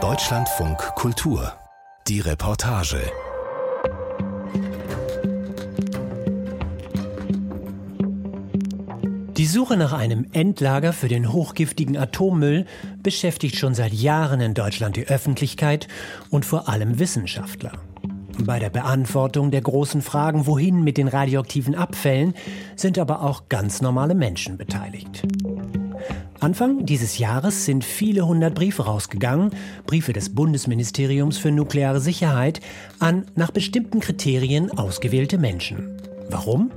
Deutschlandfunk Kultur. Die Reportage. Die Suche nach einem Endlager für den hochgiftigen Atommüll beschäftigt schon seit Jahren in Deutschland die Öffentlichkeit und vor allem Wissenschaftler. Bei der Beantwortung der großen Fragen, wohin mit den radioaktiven Abfällen, sind aber auch ganz normale Menschen beteiligt. Anfang dieses Jahres sind viele hundert Briefe rausgegangen, Briefe des Bundesministeriums für nukleare Sicherheit, an nach bestimmten Kriterien ausgewählte Menschen. Warum?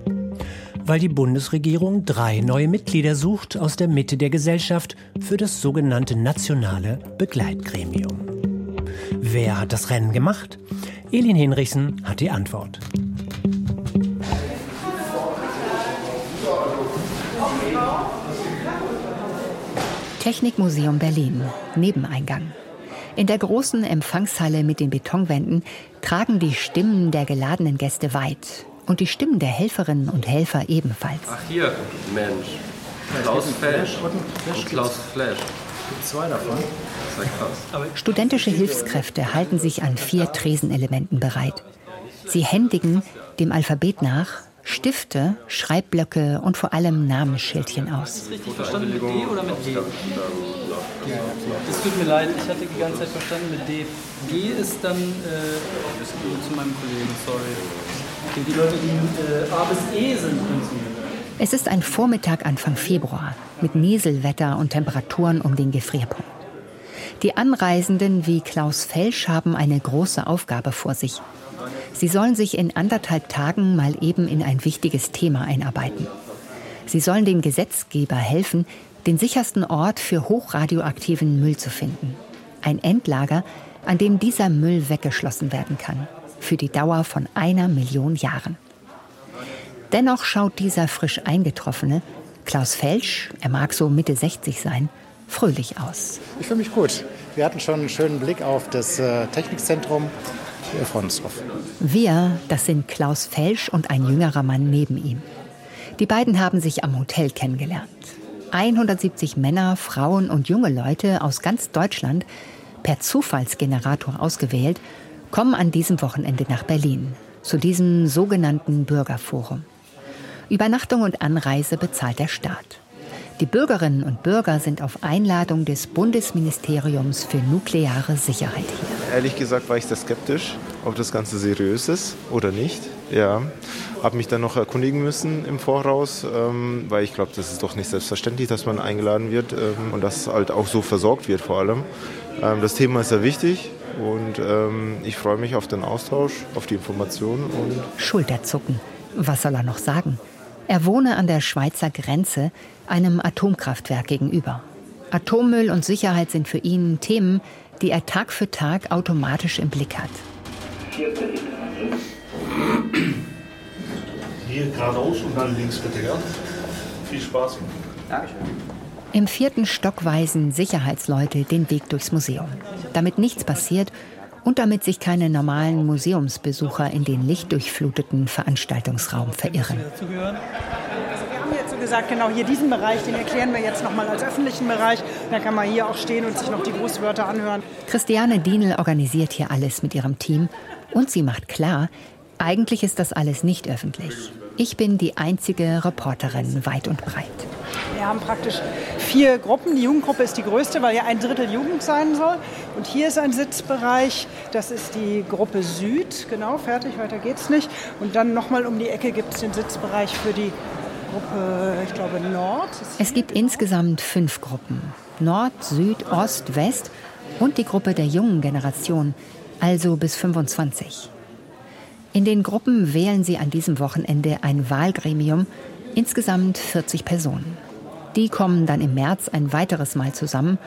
Weil die Bundesregierung drei neue Mitglieder sucht aus der Mitte der Gesellschaft für das sogenannte nationale Begleitgremium. Wer hat das Rennen gemacht? Elin Hinrichsen hat die Antwort. Technikmuseum Berlin, Nebeneingang. In der großen Empfangshalle mit den Betonwänden tragen die Stimmen der geladenen Gäste weit und die Stimmen der Helferinnen und Helfer ebenfalls. Ach hier, Mensch. Klaus Flash und Klaus Flash. Zwei davon. Studentische Hilfskräfte halten sich an vier Tresenelementen bereit. Sie händigen dem Alphabet nach Stifte, Schreibblöcke und vor allem Namensschildchen aus. Richtig verstanden mit D oder mit G? Es tut mir leid, ich hatte die ganze Zeit verstanden mit D. G ist dann äh, zu meinem Kollegen, sorry. Okay, die Leute, die äh, A bis E sind, Es ist ein Vormittag Anfang Februar mit Nieselwetter und Temperaturen um den Gefrierpunkt. Die Anreisenden wie Klaus Felsch haben eine große Aufgabe vor sich. Sie sollen sich in anderthalb Tagen mal eben in ein wichtiges Thema einarbeiten. Sie sollen dem Gesetzgeber helfen, den sichersten Ort für hochradioaktiven Müll zu finden. Ein Endlager, an dem dieser Müll weggeschlossen werden kann. Für die Dauer von einer Million Jahren. Dennoch schaut dieser frisch eingetroffene, Klaus Felsch, er mag so Mitte 60 sein, fröhlich aus. Ich fühle mich gut. Wir hatten schon einen schönen Blick auf das äh, Technikzentrum drauf. Wir, das sind Klaus Felsch und ein jüngerer Mann neben ihm. Die beiden haben sich am Hotel kennengelernt. 170 Männer, Frauen und junge Leute aus ganz Deutschland, per Zufallsgenerator ausgewählt, kommen an diesem Wochenende nach Berlin, zu diesem sogenannten Bürgerforum. Übernachtung und Anreise bezahlt der Staat. Die Bürgerinnen und Bürger sind auf Einladung des Bundesministeriums für nukleare Sicherheit hier. Ehrlich gesagt war ich sehr skeptisch, ob das Ganze seriös ist oder nicht. Ja, habe mich dann noch erkundigen müssen im Voraus, ähm, weil ich glaube, das ist doch nicht selbstverständlich, dass man eingeladen wird ähm, und dass halt auch so versorgt wird vor allem. Ähm, das Thema ist sehr wichtig und ähm, ich freue mich auf den Austausch, auf die Informationen. Und Schulterzucken. Was soll er noch sagen? Er wohne an der Schweizer Grenze, einem Atomkraftwerk gegenüber. Atommüll und Sicherheit sind für ihn Themen, die er Tag für Tag automatisch im Blick hat. Hier geradeaus und dann links bitte, ja? Viel Spaß. Dankeschön. Im vierten Stock weisen Sicherheitsleute den Weg durchs Museum. Damit nichts passiert und damit sich keine normalen Museumsbesucher in den lichtdurchfluteten Veranstaltungsraum verirren. Also wir haben jetzt so gesagt, genau hier diesen Bereich, den erklären wir jetzt nochmal als öffentlichen Bereich. Da kann man hier auch stehen und sich noch die Grußwörter anhören. Christiane Dienel organisiert hier alles mit ihrem Team und sie macht klar, eigentlich ist das alles nicht öffentlich. Ich bin die einzige Reporterin weit und breit. Wir haben praktisch vier Gruppen. Die Jugendgruppe ist die größte, weil ja ein Drittel Jugend sein soll. Und hier ist ein Sitzbereich, das ist die Gruppe Süd. Genau, fertig, weiter geht's nicht. Und dann nochmal um die Ecke gibt es den Sitzbereich für die Gruppe, ich glaube, Nord. Es gibt insgesamt fünf Gruppen. Nord, Süd, Ost, West und die Gruppe der jungen Generation, also bis 25. In den Gruppen wählen sie an diesem Wochenende ein Wahlgremium, insgesamt 40 Personen. Die kommen dann im März ein weiteres Mal zusammen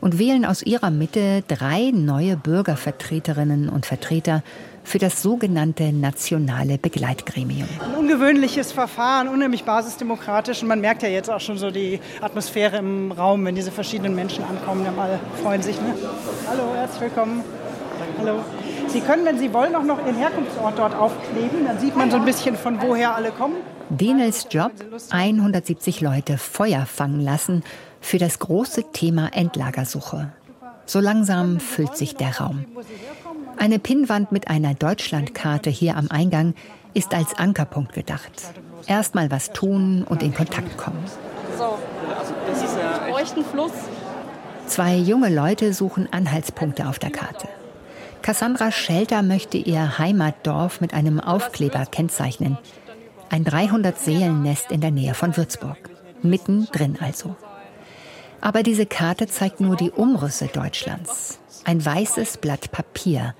und wählen aus ihrer Mitte drei neue Bürgervertreterinnen und Vertreter für das sogenannte nationale Begleitgremium. Ein ungewöhnliches Verfahren, unheimlich basisdemokratisch. Und man merkt ja jetzt auch schon so die Atmosphäre im Raum, wenn diese verschiedenen Menschen ankommen. Die alle freuen sich. Ne? Hallo, herzlich willkommen. Hallo. Sie können, wenn Sie wollen, auch noch Ihren Herkunftsort dort aufkleben. Dann sieht man so ein bisschen, von woher alle kommen. Denels Job, 170 Leute Feuer fangen lassen für das große Thema Endlagersuche. So langsam füllt sich der Raum. Eine Pinnwand mit einer Deutschlandkarte hier am Eingang ist als Ankerpunkt gedacht. Erstmal was tun und in Kontakt kommen. So, das ist ein Fluss. Zwei junge Leute suchen Anhaltspunkte auf der Karte. Cassandra Schelter möchte ihr Heimatdorf mit einem Aufkleber kennzeichnen. Ein 300-Seelen-Nest in der Nähe von Würzburg. Mittendrin also. Aber diese Karte zeigt nur die Umrisse Deutschlands. Ein weißes Blatt Papier,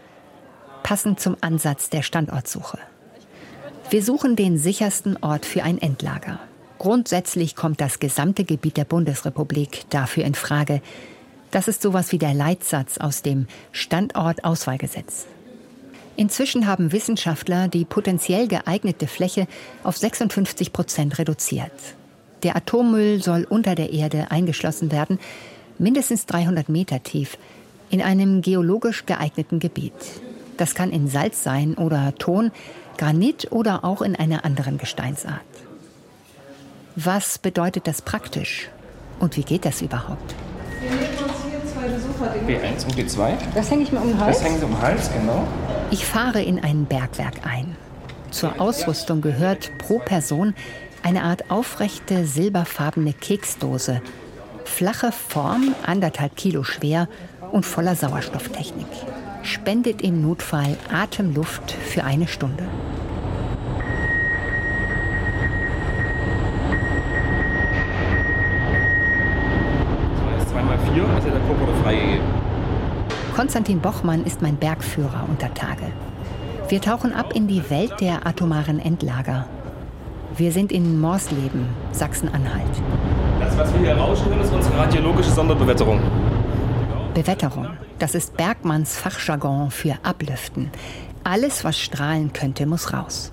passend zum Ansatz der Standortsuche. Wir suchen den sichersten Ort für ein Endlager. Grundsätzlich kommt das gesamte Gebiet der Bundesrepublik dafür in Frage. Das ist sowas wie der Leitsatz aus dem Standortauswahlgesetz. Inzwischen haben Wissenschaftler die potenziell geeignete Fläche auf 56 Prozent reduziert. Der Atommüll soll unter der Erde eingeschlossen werden, mindestens 300 Meter tief, in einem geologisch geeigneten Gebiet. Das kann in Salz sein oder Ton, Granit oder auch in einer anderen Gesteinsart. Was bedeutet das praktisch? Und wie geht das überhaupt? B1 und B2. Das hänge ich mir um den Hals? Das hängt um den Hals, genau. Ich fahre in ein Bergwerk ein. Zur Ausrüstung gehört pro Person eine Art aufrechte silberfarbene Keksdose. Flache Form, anderthalb Kilo schwer und voller Sauerstofftechnik. Spendet im Notfall Atemluft für eine Stunde. Zweimal vier, also der Kopf wurde freigegeben. Konstantin Bochmann ist mein Bergführer unter Tage. Wir tauchen ab in die Welt der atomaren Endlager. Wir sind in Morsleben, Sachsen-Anhalt. Das, was wir hier rauschen, ist unsere radiologische Sonderbewetterung. Bewetterung, das ist Bergmanns Fachjargon für Ablüften. Alles, was strahlen könnte, muss raus.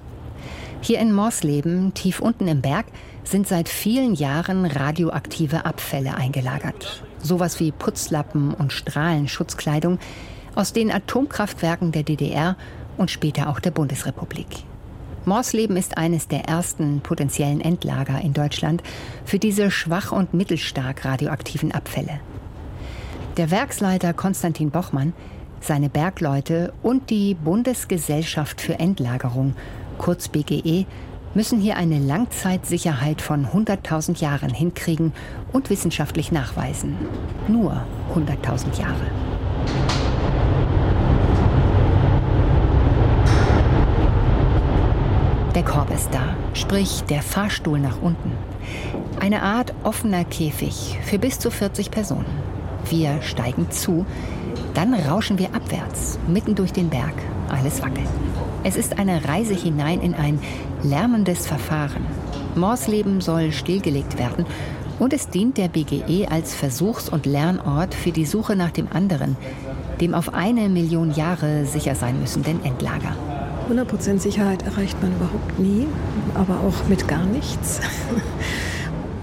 Hier in Morsleben, tief unten im Berg, sind seit vielen Jahren radioaktive Abfälle eingelagert. Sowas wie Putzlappen und Strahlenschutzkleidung aus den Atomkraftwerken der DDR und später auch der Bundesrepublik. Morsleben ist eines der ersten potenziellen Endlager in Deutschland für diese schwach und mittelstark radioaktiven Abfälle. Der Werksleiter Konstantin Bochmann, seine Bergleute und die Bundesgesellschaft für Endlagerung, kurz BGE, müssen hier eine Langzeitsicherheit von 100.000 Jahren hinkriegen und wissenschaftlich nachweisen. Nur 100.000 Jahre. Der Korb ist da, sprich der Fahrstuhl nach unten. Eine Art offener Käfig für bis zu 40 Personen. Wir steigen zu, dann rauschen wir abwärts, mitten durch den Berg. Alles wackelt. Es ist eine Reise hinein in ein lärmendes Verfahren. Morsleben soll stillgelegt werden und es dient der BGE als Versuchs- und Lernort für die Suche nach dem anderen, dem auf eine Million Jahre sicher sein müssenden Endlager. 100% Sicherheit erreicht man überhaupt nie, aber auch mit gar nichts.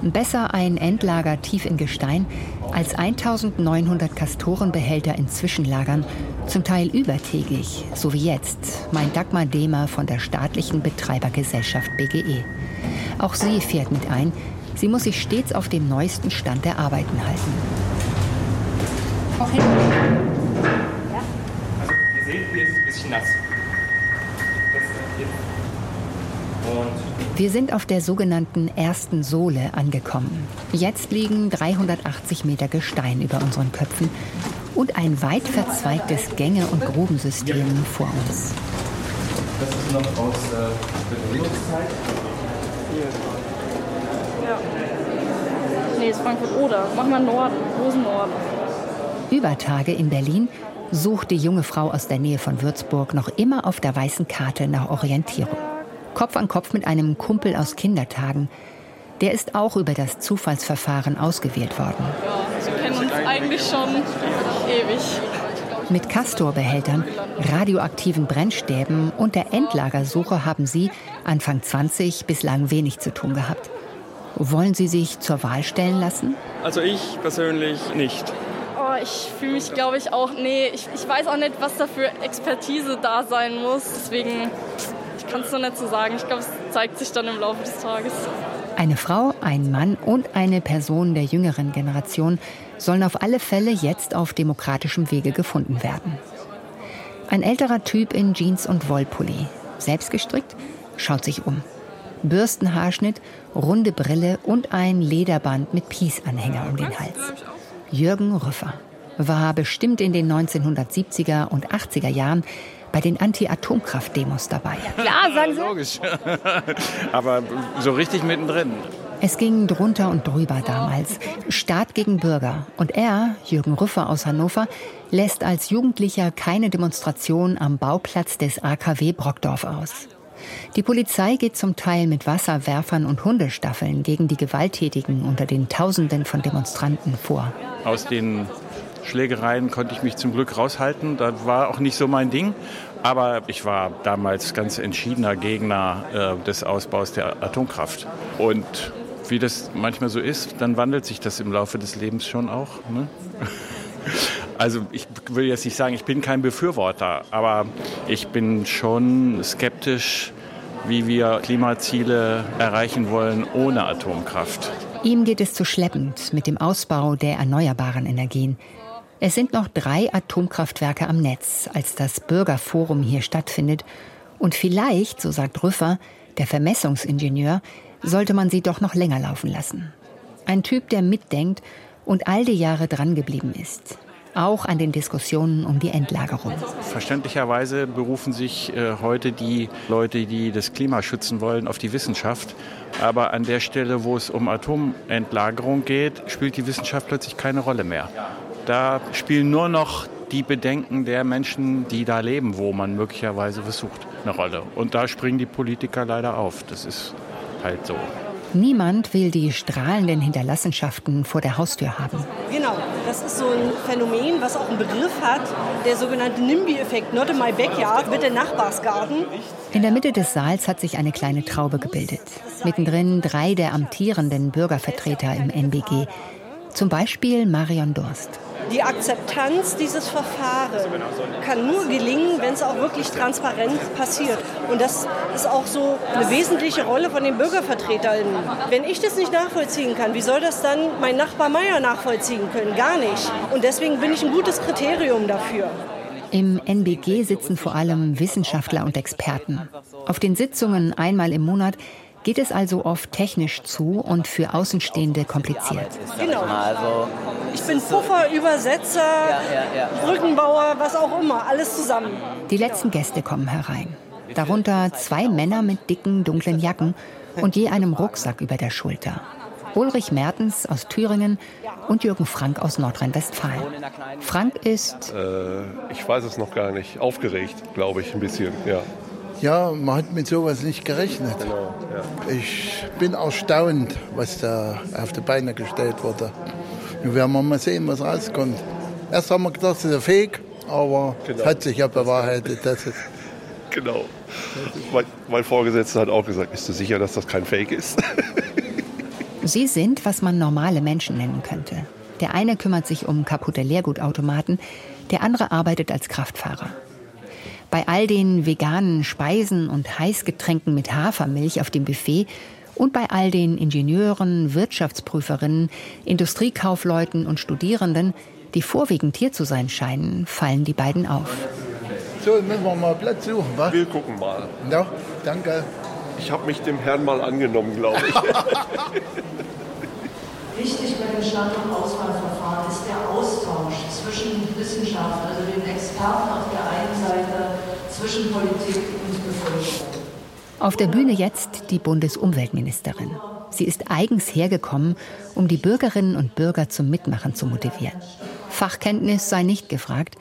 Besser ein Endlager tief in Gestein als 1900 Kastorenbehälter in Zwischenlagern, zum Teil übertägig, so wie jetzt, mein Dagmar Dehmer von der staatlichen Betreibergesellschaft BGE. Auch sie fährt mit ein. Sie muss sich stets auf dem neuesten Stand der Arbeiten halten. Auch hinten. Ja. Also, ihr seht, hier ist es ein bisschen nass. Wir sind auf der sogenannten ersten Sohle angekommen. Jetzt liegen 380 Meter Gestein über unseren Köpfen und ein weit verzweigtes Gänge- und Grubensystem vor uns. Das ist noch aus äh, Begründungszeit. Ja. Nee, ist Frankfurt-Oder. Machen wir Norden, großen Norden. Über Tage in Berlin sucht die junge Frau aus der Nähe von Würzburg noch immer auf der weißen Karte nach Orientierung. Kopf an Kopf mit einem Kumpel aus Kindertagen. Der ist auch über das Zufallsverfahren ausgewählt worden. Ja, wir kennen uns eigentlich schon ewig. Mit Castorbehältern, radioaktiven Brennstäben und der Endlagersuche haben Sie Anfang 20 bislang wenig zu tun gehabt. Wollen Sie sich zur Wahl stellen lassen? Also ich persönlich nicht. Oh, ich fühle mich, glaube ich, auch. Nee, ich, ich weiß auch nicht, was da für Expertise da sein muss. Deswegen kann es noch nicht so sagen. Ich glaube, es zeigt sich dann im Laufe des Tages. Eine Frau, ein Mann und eine Person der jüngeren Generation sollen auf alle Fälle jetzt auf demokratischem Wege gefunden werden. Ein älterer Typ in Jeans und Wollpulli, selbst gestrickt, schaut sich um. Bürstenhaarschnitt, runde Brille und ein Lederband mit Peace-Anhänger um den Hals. Jürgen Rüffer war bestimmt in den 1970er und 80er Jahren bei den Anti-Atomkraft-Demos dabei. Klar, sagen Sie. Logisch. Aber so richtig mittendrin. Es ging drunter und drüber damals. Staat gegen Bürger. Und er, Jürgen Rüffer aus Hannover, lässt als Jugendlicher keine Demonstration am Bauplatz des AKW Brockdorf aus. Die Polizei geht zum Teil mit Wasserwerfern und Hundestaffeln gegen die Gewalttätigen unter den Tausenden von Demonstranten vor. Aus den Schlägereien konnte ich mich zum Glück raushalten. Das war auch nicht so mein Ding. Aber ich war damals ganz entschiedener Gegner äh, des Ausbaus der Atomkraft. Und wie das manchmal so ist, dann wandelt sich das im Laufe des Lebens schon auch. Ne? Also ich will jetzt nicht sagen, ich bin kein Befürworter, aber ich bin schon skeptisch, wie wir Klimaziele erreichen wollen ohne Atomkraft. Ihm geht es zu schleppend mit dem Ausbau der erneuerbaren Energien. Es sind noch drei Atomkraftwerke am Netz, als das Bürgerforum hier stattfindet. Und vielleicht, so sagt Rüffer, der Vermessungsingenieur, sollte man sie doch noch länger laufen lassen. Ein Typ, der mitdenkt und all die Jahre drangeblieben ist. Auch an den Diskussionen um die Endlagerung. Verständlicherweise berufen sich äh, heute die Leute, die das Klima schützen wollen, auf die Wissenschaft. Aber an der Stelle, wo es um Atomendlagerung geht, spielt die Wissenschaft plötzlich keine Rolle mehr. Da spielen nur noch die Bedenken der Menschen, die da leben, wo man möglicherweise versucht, eine Rolle. Und da springen die Politiker leider auf. Das ist halt so. Niemand will die strahlenden Hinterlassenschaften vor der Haustür haben. Genau, das ist so ein Phänomen, was auch einen Begriff hat, der sogenannte NIMBY-Effekt, not in my backyard, mit der Nachbarsgarten. In der Mitte des Saals hat sich eine kleine Traube gebildet. Mittendrin drei der amtierenden Bürgervertreter im NBG. Zum Beispiel Marion Durst. Die Akzeptanz dieses Verfahrens kann nur gelingen, wenn es auch wirklich transparent passiert. Und das ist auch so eine wesentliche Rolle von den Bürgervertretern. Wenn ich das nicht nachvollziehen kann, wie soll das dann mein Nachbar Meier nachvollziehen können? Gar nicht. Und deswegen bin ich ein gutes Kriterium dafür. Im NBG sitzen vor allem Wissenschaftler und Experten. Auf den Sitzungen einmal im Monat geht es also oft technisch zu und für Außenstehende kompliziert. Genau. Also, ich bin Puffer, Übersetzer, Brückenbauer, was auch immer, alles zusammen. Die letzten Gäste kommen herein. Darunter zwei Männer mit dicken, dunklen Jacken und je einem Rucksack über der Schulter. Ulrich Mertens aus Thüringen und Jürgen Frank aus Nordrhein-Westfalen. Frank ist. Äh, ich weiß es noch gar nicht. Aufgeregt, glaube ich, ein bisschen, ja. Ja, man hat mit sowas nicht gerechnet. Genau, ja. Ich bin erstaunt, was da auf die Beine gestellt wurde. Nun werden wir mal sehen, was rauskommt. Erst haben wir gedacht, das ist ein Fake, aber genau. es hat sich ja bewahrheitet, dass es Genau. Mein, mein, Vorgesetzter hat auch gesagt, bist du sicher, dass das kein Fake ist? Sie sind, was man normale Menschen nennen könnte. Der eine kümmert sich um kaputte Leergutautomaten, der andere arbeitet als Kraftfahrer. Bei all den veganen Speisen und Heißgetränken mit Hafermilch auf dem Buffet und bei all den Ingenieuren, Wirtschaftsprüferinnen, Industriekaufleuten und Studierenden, die vorwiegend hier zu sein scheinen, fallen die beiden auf. So, müssen wir mal Platz suchen, was? Wir gucken mal. Ja, danke. Ich habe mich dem Herrn mal angenommen, glaube ich. Wichtig bei dem Standortauswahlverfahren ist der Austausch zwischen Wissenschaft, also den Experten auf der einen Seite, zwischen Politik und Bevölkerung. Auf der Bühne jetzt die Bundesumweltministerin. Sie ist eigens hergekommen, um die Bürgerinnen und Bürger zum Mitmachen zu motivieren. Fachkenntnis sei nicht gefragt,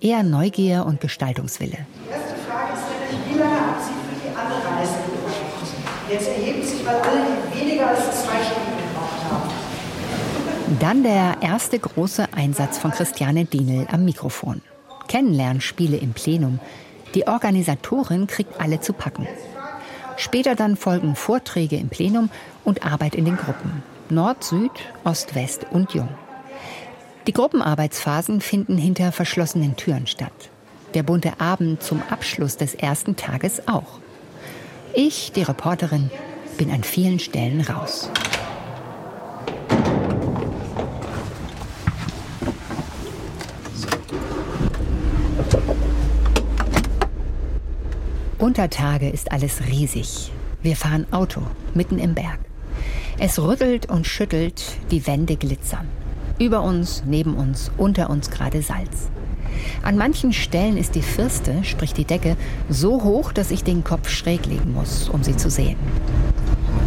eher Neugier und Gestaltungswille. Die erste Frage ist nämlich, wie lange hat sie für die Anreise gebraucht? Jetzt erhebt sich, weil alle weniger als zwei Stunden gebraucht haben. Dann der erste große Einsatz von Christiane Dienel am Mikrofon. Kennenlernspiele im Plenum. Die Organisatorin kriegt alle zu packen. Später dann folgen Vorträge im Plenum und Arbeit in den Gruppen. Nord, Süd, Ost, West und Jung. Die Gruppenarbeitsphasen finden hinter verschlossenen Türen statt. Der bunte Abend zum Abschluss des ersten Tages auch. Ich, die Reporterin, bin an vielen Stellen raus. Unter Tage ist alles riesig. Wir fahren Auto mitten im Berg. Es rüttelt und schüttelt, die Wände glitzern. Über uns, neben uns, unter uns gerade Salz. An manchen Stellen ist die Firste, sprich die Decke, so hoch, dass ich den Kopf schräg legen muss, um sie zu sehen.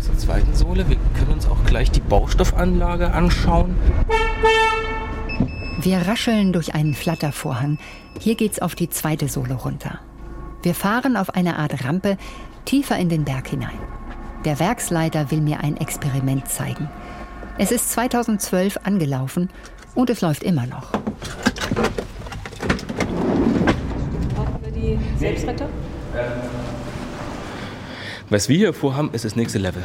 Zur zweiten Sohle. Wir können uns auch gleich die Baustoffanlage anschauen. Wir rascheln durch einen Flattervorhang. Hier geht's auf die zweite Sohle runter. Wir fahren auf eine Art Rampe tiefer in den Berg hinein. Der Werksleiter will mir ein Experiment zeigen. Es ist 2012 angelaufen und es läuft immer noch. die Selbstretter? Was wir hier vorhaben, ist das nächste Level.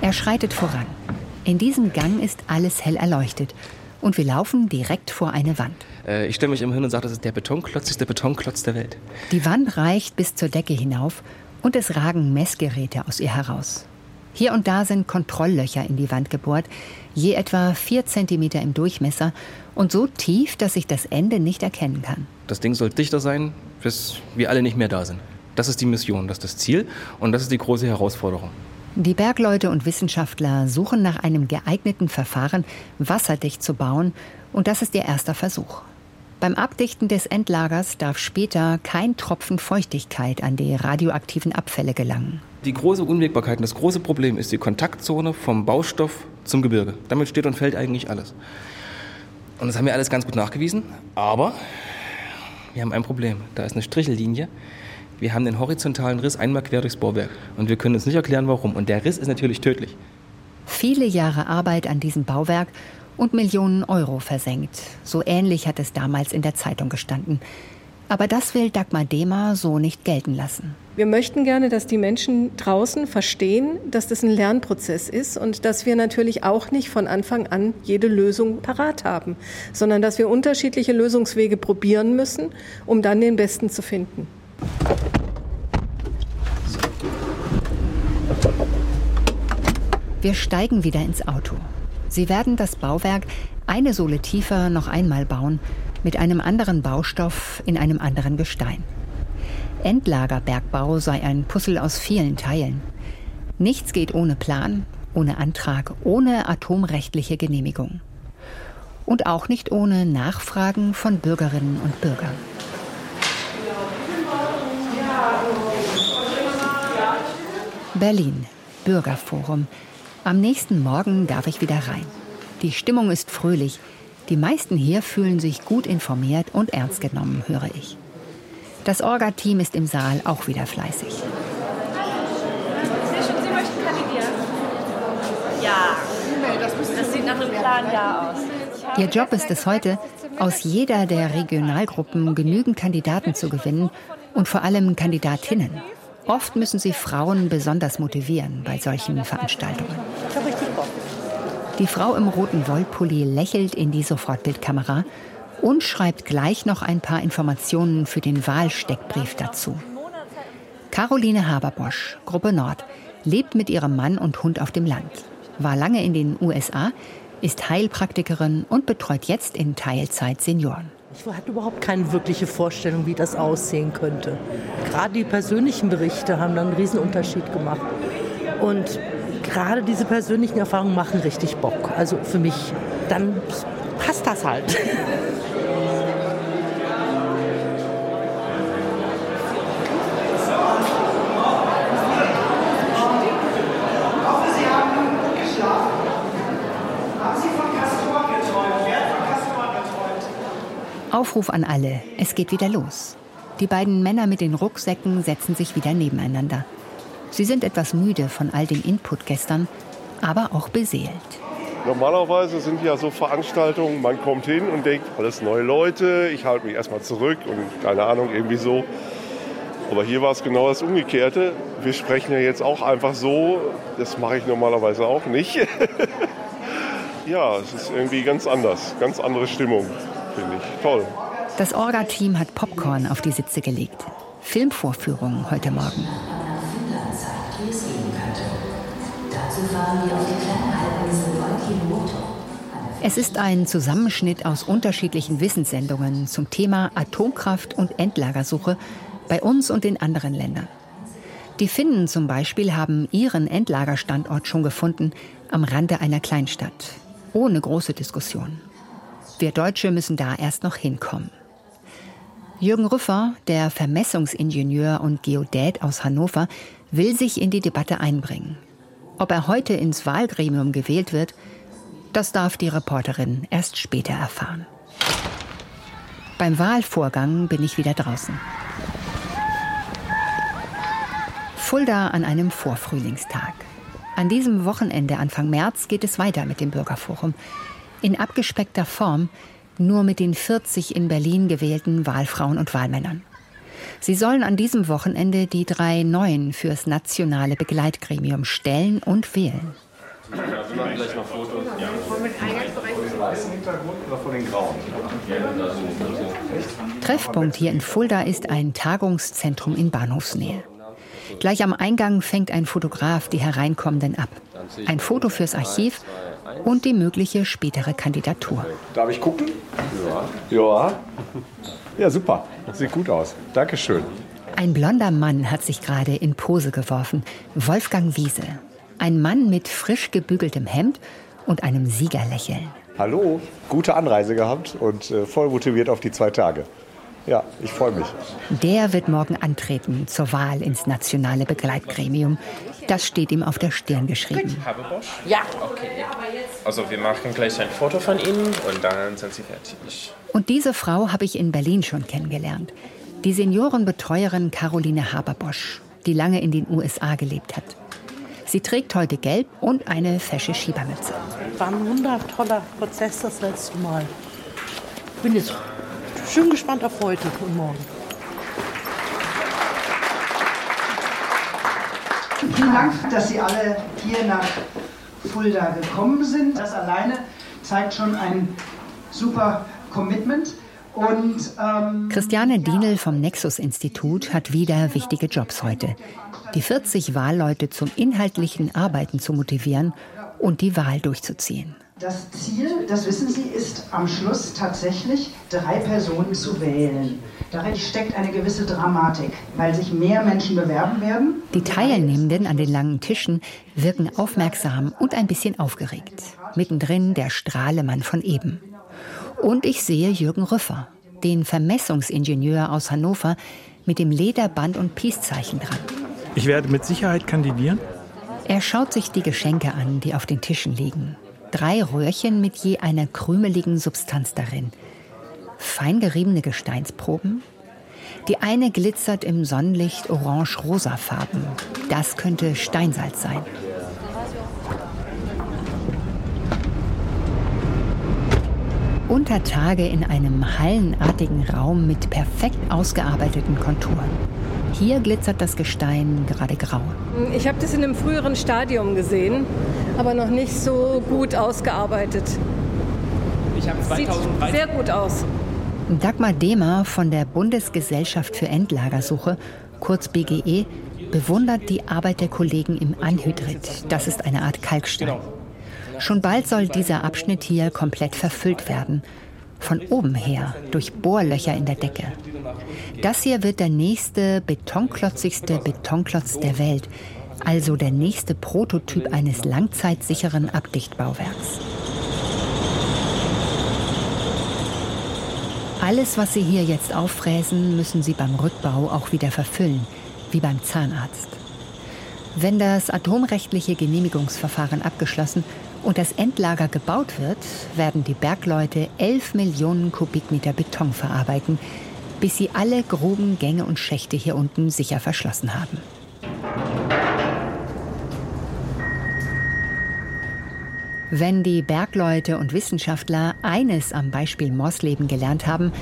Er schreitet voran. In diesem Gang ist alles hell erleuchtet und wir laufen direkt vor eine Wand. Äh, ich stelle mich immer hin und sage, das ist der betonklotzigste Betonklotz der Welt. Die Wand reicht bis zur Decke hinauf und es ragen Messgeräte aus ihr heraus. Hier und da sind Kontrolllöcher in die Wand gebohrt, je etwa vier Zentimeter im Durchmesser und so tief, dass ich das Ende nicht erkennen kann. Das Ding soll dichter sein, bis wir alle nicht mehr da sind. Das ist die Mission, das ist das Ziel und das ist die große Herausforderung. Die Bergleute und Wissenschaftler suchen nach einem geeigneten Verfahren, wasserdicht zu bauen, und das ist ihr erster Versuch. Beim Abdichten des Endlagers darf später kein Tropfen Feuchtigkeit an die radioaktiven Abfälle gelangen. Die große Unwägbarkeit und das große Problem ist die Kontaktzone vom Baustoff zum Gebirge. Damit steht und fällt eigentlich alles. Und das haben wir alles ganz gut nachgewiesen, aber wir haben ein Problem. Da ist eine Strichellinie. Wir haben den horizontalen Riss einmal quer durchs Bauwerk und wir können uns nicht erklären, warum. Und der Riss ist natürlich tödlich. Viele Jahre Arbeit an diesem Bauwerk und Millionen Euro versenkt. So ähnlich hat es damals in der Zeitung gestanden. Aber das will Dagmar Dehmer so nicht gelten lassen. Wir möchten gerne, dass die Menschen draußen verstehen, dass das ein Lernprozess ist und dass wir natürlich auch nicht von Anfang an jede Lösung parat haben, sondern dass wir unterschiedliche Lösungswege probieren müssen, um dann den besten zu finden. Wir steigen wieder ins Auto. Sie werden das Bauwerk eine Sohle tiefer noch einmal bauen, mit einem anderen Baustoff in einem anderen Gestein. Endlagerbergbau sei ein Puzzle aus vielen Teilen. Nichts geht ohne Plan, ohne Antrag, ohne atomrechtliche Genehmigung. Und auch nicht ohne Nachfragen von Bürgerinnen und Bürgern. Berlin, Bürgerforum, am nächsten Morgen darf ich wieder rein. Die Stimmung ist fröhlich. Die meisten hier fühlen sich gut informiert und ernst genommen, höre ich. Das Orga-Team ist im Saal auch wieder fleißig. Sie möchten kandidieren? Ja. Das sieht nach einem klaren Ja aus. Ihr Job ist es heute, aus jeder der Regionalgruppen genügend Kandidaten zu gewinnen und vor allem Kandidatinnen. Oft müssen sie Frauen besonders motivieren bei solchen Veranstaltungen. Die Frau im roten Wollpulli lächelt in die Sofortbildkamera und schreibt gleich noch ein paar Informationen für den Wahlsteckbrief dazu. Caroline Haberbosch, Gruppe Nord, lebt mit ihrem Mann und Hund auf dem Land, war lange in den USA, ist Heilpraktikerin und betreut jetzt in Teilzeit Senioren. Ich hatte überhaupt keine wirkliche Vorstellung, wie das aussehen könnte. Gerade die persönlichen Berichte haben dann einen Riesenunterschied gemacht. Und gerade diese persönlichen Erfahrungen machen richtig Bock. Also für mich, dann passt das halt. Aufruf an alle, es geht wieder los. Die beiden Männer mit den Rucksäcken setzen sich wieder nebeneinander. Sie sind etwas müde von all dem Input gestern, aber auch beseelt. Normalerweise sind ja so Veranstaltungen, man kommt hin und denkt, alles neue Leute, ich halte mich erstmal zurück und keine Ahnung, irgendwie so. Aber hier war es genau das Umgekehrte. Wir sprechen ja jetzt auch einfach so, das mache ich normalerweise auch nicht. ja, es ist irgendwie ganz anders, ganz andere Stimmung finde ich toll. Das Orga-Team hat Popcorn auf die Sitze gelegt. Filmvorführung heute Morgen. Es ist ein Zusammenschnitt aus unterschiedlichen Wissenssendungen zum Thema Atomkraft und Endlagersuche bei uns und in anderen Ländern. Die Finnen zum Beispiel haben ihren Endlagerstandort schon gefunden am Rande einer Kleinstadt. Ohne große Diskussion. Wir Deutsche müssen da erst noch hinkommen. Jürgen Rüffer, der Vermessungsingenieur und Geodät aus Hannover, will sich in die Debatte einbringen. Ob er heute ins Wahlgremium gewählt wird, das darf die Reporterin erst später erfahren. Beim Wahlvorgang bin ich wieder draußen. Fulda an einem Vorfrühlingstag. An diesem Wochenende Anfang März geht es weiter mit dem Bürgerforum. In abgespeckter Form, nur mit den 40 in Berlin gewählten Wahlfrauen und Wahlmännern. Sie sollen an diesem Wochenende die drei neuen fürs nationale Begleitgremium stellen und wählen. Treffpunkt hier in Fulda ist ein Tagungszentrum in Bahnhofsnähe. Gleich am Eingang fängt ein Fotograf die Hereinkommenden ab. Ein Foto fürs Archiv und die mögliche spätere Kandidatur. Darf ich gucken? Ja. Ja. Ja, super. Sieht gut aus. Dankeschön. Ein blonder Mann hat sich gerade in Pose geworfen. Wolfgang Wiese. Ein Mann mit frisch gebügeltem Hemd und einem Siegerlächeln. Hallo, gute Anreise gehabt und äh, voll motiviert auf die zwei Tage. Ja, ich freue mich. Der wird morgen antreten zur Wahl ins nationale Begleitgremium. Das steht ihm auf der Stirn geschrieben. Ja. Okay. Also wir machen gleich ein Foto von Ihnen und dann sind Sie fertig. Und diese Frau habe ich in Berlin schon kennengelernt. Die Seniorenbetreuerin Caroline Haberbosch, die lange in den USA gelebt hat. Sie trägt heute gelb und eine fesche Schiebermütze. War ein wundertoller Prozess das letzte Mal. Ich bin jetzt schön gespannt auf heute und morgen. Vielen Dank, dass Sie alle hier nach Fulda gekommen sind. Das alleine zeigt schon ein super Commitment. Und, ähm, Christiane Dienel vom Nexus-Institut hat wieder wichtige Jobs heute. Die 40 Wahlleute zum inhaltlichen Arbeiten zu motivieren und die Wahl durchzuziehen. Das Ziel, das wissen Sie, ist am Schluss tatsächlich drei Personen zu wählen. Darin steckt eine gewisse Dramatik, weil sich mehr Menschen bewerben werden. Die Teilnehmenden an den langen Tischen wirken aufmerksam und ein bisschen aufgeregt. Mittendrin der Strahlemann von eben. Und ich sehe Jürgen Rüffer, den Vermessungsingenieur aus Hannover, mit dem Lederband und Peace-Zeichen dran. Ich werde mit Sicherheit kandidieren. Er schaut sich die Geschenke an, die auf den Tischen liegen drei Röhrchen mit je einer krümeligen Substanz darin. Fein geriebene Gesteinsproben. Die eine glitzert im Sonnenlicht orange-rosafarben. Das könnte Steinsalz sein. Unter Tage in einem hallenartigen Raum mit perfekt ausgearbeiteten Konturen. Hier glitzert das Gestein gerade grau. Ich habe das in einem früheren Stadium gesehen, aber noch nicht so gut ausgearbeitet. Ich habe 2003 Sieht sehr gut aus. Dagmar Demer von der Bundesgesellschaft für Endlagersuche, kurz BGE, bewundert die Arbeit der Kollegen im Anhydrit. Das ist eine Art Kalkstein. Genau. Schon bald soll dieser Abschnitt hier komplett verfüllt werden. Von oben her, durch Bohrlöcher in der Decke. Das hier wird der nächste betonklotzigste Betonklotz der Welt, also der nächste Prototyp eines langzeitsicheren Abdichtbauwerks. Alles, was Sie hier jetzt auffräsen, müssen Sie beim Rückbau auch wieder verfüllen, wie beim Zahnarzt. Wenn das atomrechtliche Genehmigungsverfahren abgeschlossen und das Endlager gebaut wird, werden die Bergleute 11 Millionen Kubikmeter Beton verarbeiten, bis sie alle Gruben, Gänge und Schächte hier unten sicher verschlossen haben. Wenn die Bergleute und Wissenschaftler eines am Beispiel Mosleben gelernt haben,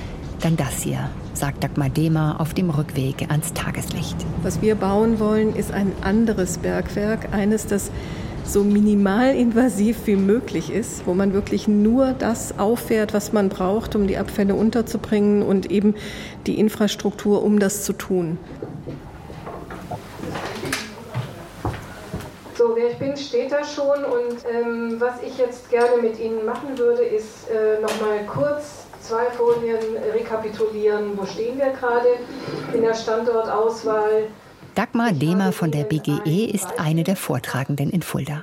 dann das hier, sagt Dagmar Demer auf dem Rückweg ans Tageslicht. Was wir bauen wollen, ist ein anderes Bergwerk, eines, das so minimalinvasiv wie möglich ist, wo man wirklich nur das auffährt, was man braucht, um die Abfälle unterzubringen und eben die Infrastruktur, um das zu tun. So, wer ich bin Städter schon und ähm, was ich jetzt gerne mit Ihnen machen würde, ist äh, nochmal kurz zwei Folien rekapitulieren. Wo stehen wir gerade in der Standortauswahl? Dagmar Demer von der BGE ist eine der Vortragenden in Fulda.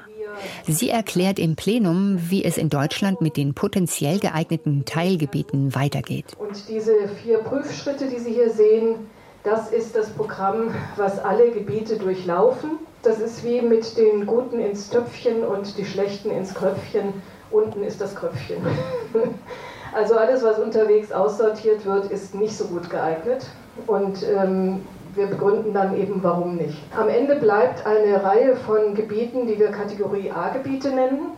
Sie erklärt im Plenum, wie es in Deutschland mit den potenziell geeigneten Teilgebieten weitergeht. Und diese vier Prüfschritte, die Sie hier sehen, das ist das Programm, was alle Gebiete durchlaufen. Das ist wie mit den Guten ins Töpfchen und die Schlechten ins Kröpfchen. Unten ist das Kröpfchen. Also alles, was unterwegs aussortiert wird, ist nicht so gut geeignet. Und ähm, wir begründen dann eben, warum nicht. Am Ende bleibt eine Reihe von Gebieten, die wir Kategorie A-Gebiete nennen.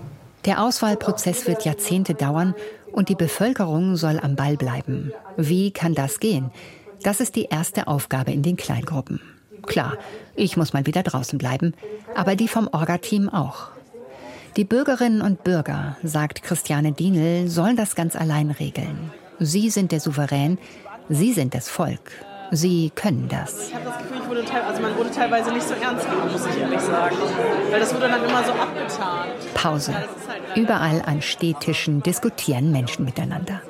Der Auswahlprozess wird Jahrzehnte dauern und die Bevölkerung soll am Ball bleiben. Wie kann das gehen? Das ist die erste Aufgabe in den Kleingruppen. Klar, ich muss mal wieder draußen bleiben, aber die vom Orga-Team auch. Die Bürgerinnen und Bürger, sagt Christiane Dienel, sollen das ganz allein regeln. Sie sind der Souverän, sie sind das Volk. Sie können das. Ich habe das Gefühl, ich wurde also man wurde teilweise nicht so ernst genommen, muss ich ehrlich sagen. Weil das wurde dann immer so abgetan. Pause. Überall an Stehtischen diskutieren Menschen miteinander.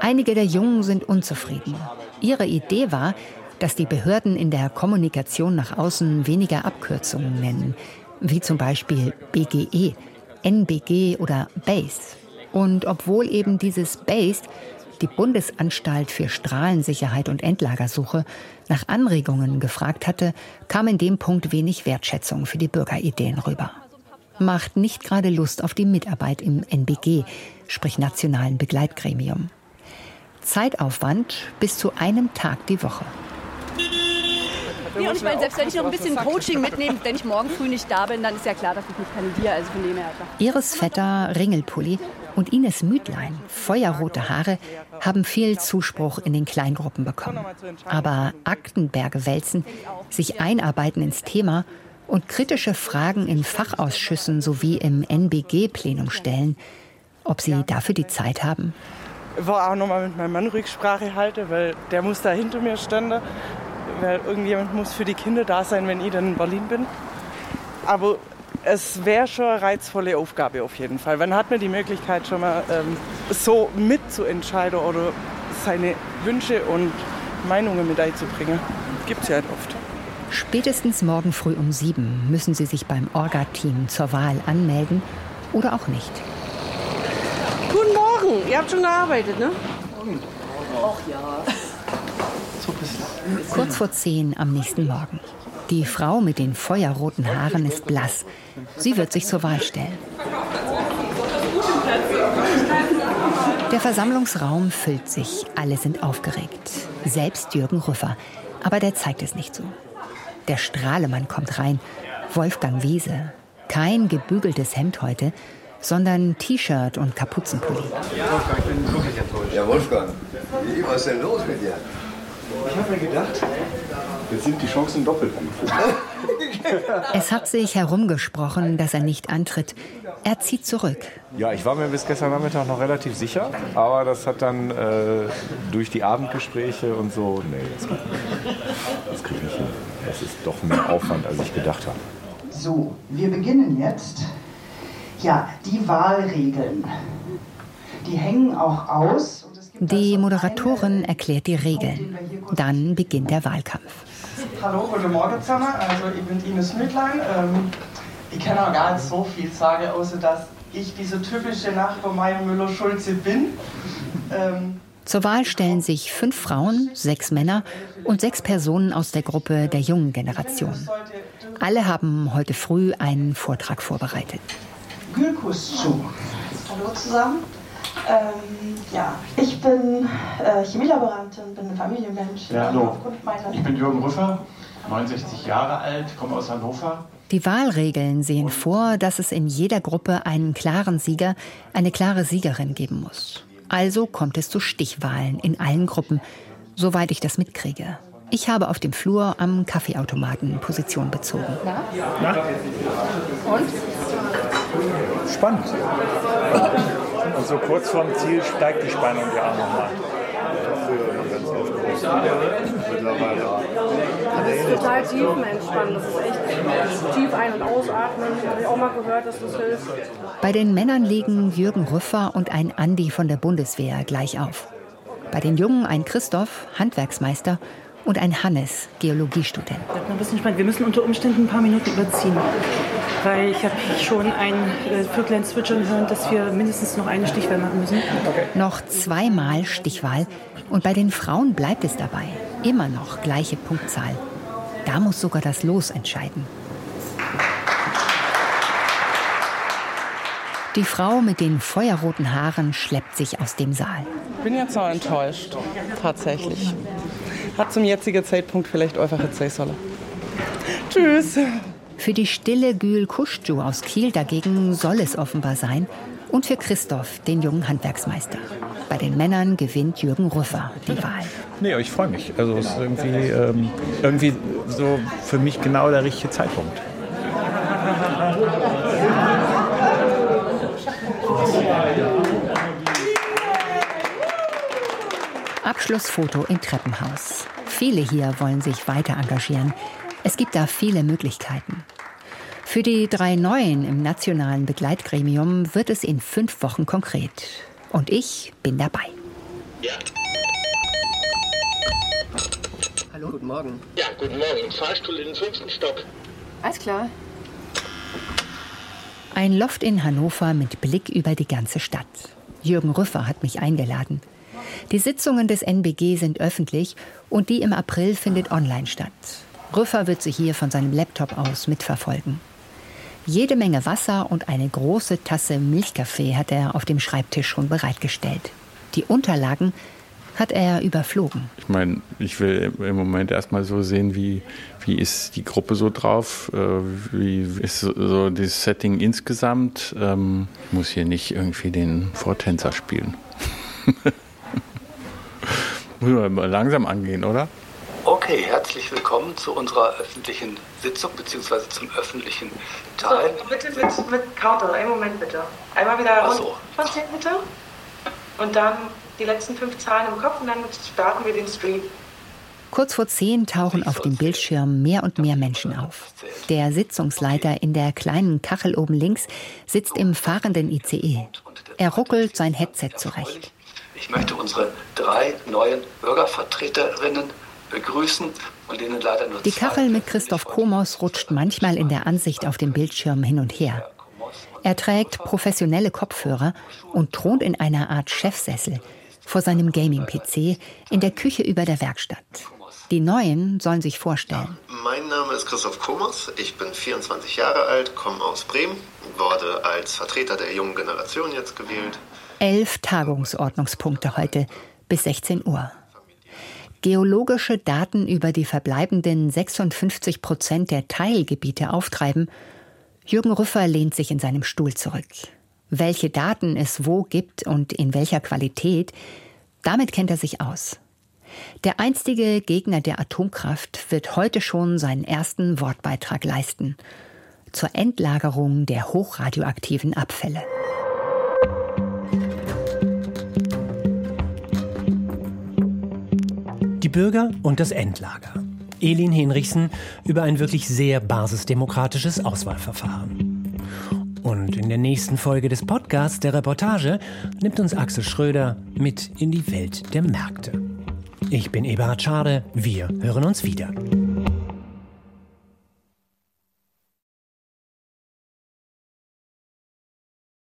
Einige der Jungen sind unzufrieden. Ihre Idee war, dass die Behörden in der Kommunikation nach außen weniger Abkürzungen nennen, wie zum Beispiel BGE, NBG oder BASE. Und obwohl eben dieses BASE, die Bundesanstalt für Strahlensicherheit und Endlagersuche, nach Anregungen gefragt hatte, kam in dem Punkt wenig Wertschätzung für die Bürgerideen rüber. Macht nicht gerade Lust auf die Mitarbeit im NBG, sprich Nationalen Begleitgremium. Zeitaufwand bis zu einem Tag die Woche. Ja, und ich meine, selbst wenn ich noch ein bisschen Coaching mitnehme, wenn ich morgen früh nicht da bin, dann ist ja klar, dass ich nicht kandidiere. Also von dem her. Iris Vetter, Ringelpulli und Ines Müdlein, feuerrote Haare, haben viel Zuspruch in den Kleingruppen bekommen. Aber Aktenberge wälzen, sich einarbeiten ins Thema und kritische Fragen in Fachausschüssen sowie im NBG-Plenum stellen, ob sie dafür die Zeit haben? Ich war auch nochmal mit meinem Mann Rücksprache halten, weil der muss da hinter mir stehen weil irgendjemand muss für die Kinder da sein, wenn ich dann in Berlin bin. Aber es wäre schon eine reizvolle Aufgabe auf jeden Fall. Man hat mir die Möglichkeit, schon mal ähm, so mitzuentscheiden oder seine Wünsche und Meinungen mit einzubringen. Gibt es ja halt oft. Spätestens morgen früh um sieben müssen Sie sich beim Orga-Team zur Wahl anmelden oder auch nicht. Guten Morgen, ihr habt schon gearbeitet, ne? Ach ja. Kurz vor zehn am nächsten Morgen. Die Frau mit den feuerroten Haaren ist blass. Sie wird sich zur Wahl stellen. Der Versammlungsraum füllt sich. Alle sind aufgeregt. Selbst Jürgen Rüffer. Aber der zeigt es nicht so. Der Strahlemann kommt rein. Wolfgang Wiese. Kein gebügeltes Hemd heute, sondern T-Shirt und Kapuzenpulli. Wolfgang, ich bin wirklich enttäuscht. Ja, Wolfgang, was ist denn los mit dir? Ich habe mir gedacht, jetzt sind die Chancen doppelt gut. Es hat sich herumgesprochen, dass er nicht antritt. Er zieht zurück. Ja, ich war mir bis gestern Nachmittag noch relativ sicher, aber das hat dann äh, durch die Abendgespräche und so, nee, das, das kriege ich nicht hin. Das ist doch mehr Aufwand, als ich gedacht habe. So, wir beginnen jetzt. Ja, die Wahlregeln. Die hängen auch aus. Die Moderatorin erklärt die Regeln. Dann beginnt der Wahlkampf. Hallo, guten Morgen zusammen. Also ich bin Ines Mütlein. Ähm, ich kann auch gar nicht so viel sagen, außer dass ich diese typische Nachbar Meier Müller-Schulze bin. Ähm, zur Wahl stellen sich fünf Frauen, sechs Männer und sechs Personen aus der Gruppe der jungen Generation. Alle haben heute früh einen Vortrag vorbereitet. Gülkus zu. Hallo zusammen. Ähm, ja, ich bin äh, Chemielaborantin, bin ein Familienmensch. Ja, hallo. Ich bin Jürgen Rüffer, 69 Jahre alt, komme aus Hannover. Die Wahlregeln sehen vor, dass es in jeder Gruppe einen klaren Sieger, eine klare Siegerin geben muss. Also kommt es zu Stichwahlen in allen Gruppen, soweit ich das mitkriege. Ich habe auf dem Flur am Kaffeeautomaten Position bezogen. Na? Na? Und? Spannend. Und so kurz vorm Ziel steigt die Spannung ja auch nochmal. Mittlerweile er ist total tiefenentspannend. Das ist echt tief ein- und ausatmen. Habe ich auch mal gehört, dass das hilft. Bei den Männern liegen Jürgen Rüffer und ein Andi von der Bundeswehr gleich auf. Bei den Jungen ein Christoph, Handwerksmeister, und ein Hannes, Geologiestudent. Wir müssen unter Umständen ein paar Minuten überziehen. Weil ich habe schon ein äh, Vöglein zwitschern hören, dass wir mindestens noch eine Stichwahl machen müssen. Okay. Noch zweimal Stichwahl. Und bei den Frauen bleibt es dabei. Immer noch gleiche Punktzahl. Da muss sogar das Los entscheiden. Die Frau mit den feuerroten Haaren schleppt sich aus dem Saal. Ich bin jetzt noch enttäuscht, tatsächlich. Hat zum jetzigen Zeitpunkt vielleicht einfach jetzt sein sollen. Tschüss. Für die stille Gül Kuschju aus Kiel dagegen soll es offenbar sein. Und für Christoph, den jungen Handwerksmeister. Bei den Männern gewinnt Jürgen Rüffer die Wahl. Nee, ich freue mich. Also es ist irgendwie, ähm, irgendwie so für mich genau der richtige Zeitpunkt. Abschlussfoto im Treppenhaus. Viele hier wollen sich weiter engagieren. Es gibt da viele Möglichkeiten. Für die drei Neuen im nationalen Begleitgremium wird es in fünf Wochen konkret. Und ich bin dabei. Ja. Hallo, guten Morgen. Ja, guten Morgen. Fahrstuhl in den fünften Stock. Alles klar. Ein Loft in Hannover mit Blick über die ganze Stadt. Jürgen Rüffer hat mich eingeladen. Die Sitzungen des NBG sind öffentlich und die im April findet online statt. Rüffer wird sie hier von seinem Laptop aus mitverfolgen. Jede Menge Wasser und eine große Tasse Milchkaffee hat er auf dem Schreibtisch schon bereitgestellt. Die Unterlagen hat er überflogen. Ich meine, ich will im Moment erstmal so sehen, wie, wie ist die Gruppe so drauf, äh, wie ist so das Setting insgesamt. Ähm, ich muss hier nicht irgendwie den Vortänzer spielen. Müssen wir mal langsam angehen, oder? Okay, herzlich willkommen zu unserer öffentlichen Sitzung bzw. zum öffentlichen Teil. So, bitte mit, mit Counter, einen Moment bitte. Einmal wieder Ach so. von bitte. Und dann die letzten fünf Zahlen im Kopf und dann starten wir den Stream. Kurz vor zehn tauchen auf dem Bildschirm mehr und mehr Menschen auf. Der Sitzungsleiter in der kleinen Kachel oben links sitzt im fahrenden ICE. Er ruckelt sein Headset zurecht. Ich möchte unsere drei neuen Bürgervertreterinnen begrüßen und denen leider nur Die Kachel mit Christoph Komos rutscht manchmal in der Ansicht auf dem Bildschirm hin und her. Er trägt professionelle Kopfhörer und thront in einer Art Chefsessel vor seinem Gaming-PC in der Küche über der Werkstatt. Die Neuen sollen sich vorstellen. Mein Name ist Christoph Komos, ich bin 24 Jahre alt, komme aus Bremen, wurde als Vertreter der jungen Generation jetzt gewählt. Elf Tagungsordnungspunkte heute bis 16 Uhr. Geologische Daten über die verbleibenden 56 Prozent der Teilgebiete auftreiben. Jürgen Rüffer lehnt sich in seinem Stuhl zurück. Welche Daten es wo gibt und in welcher Qualität, damit kennt er sich aus. Der einstige Gegner der Atomkraft wird heute schon seinen ersten Wortbeitrag leisten zur Endlagerung der hochradioaktiven Abfälle. Bürger und das Endlager. Elin Henrichsen über ein wirklich sehr basisdemokratisches Auswahlverfahren. Und in der nächsten Folge des Podcasts der Reportage nimmt uns Axel Schröder mit in die Welt der Märkte. Ich bin Eberhard Schade, wir hören uns wieder.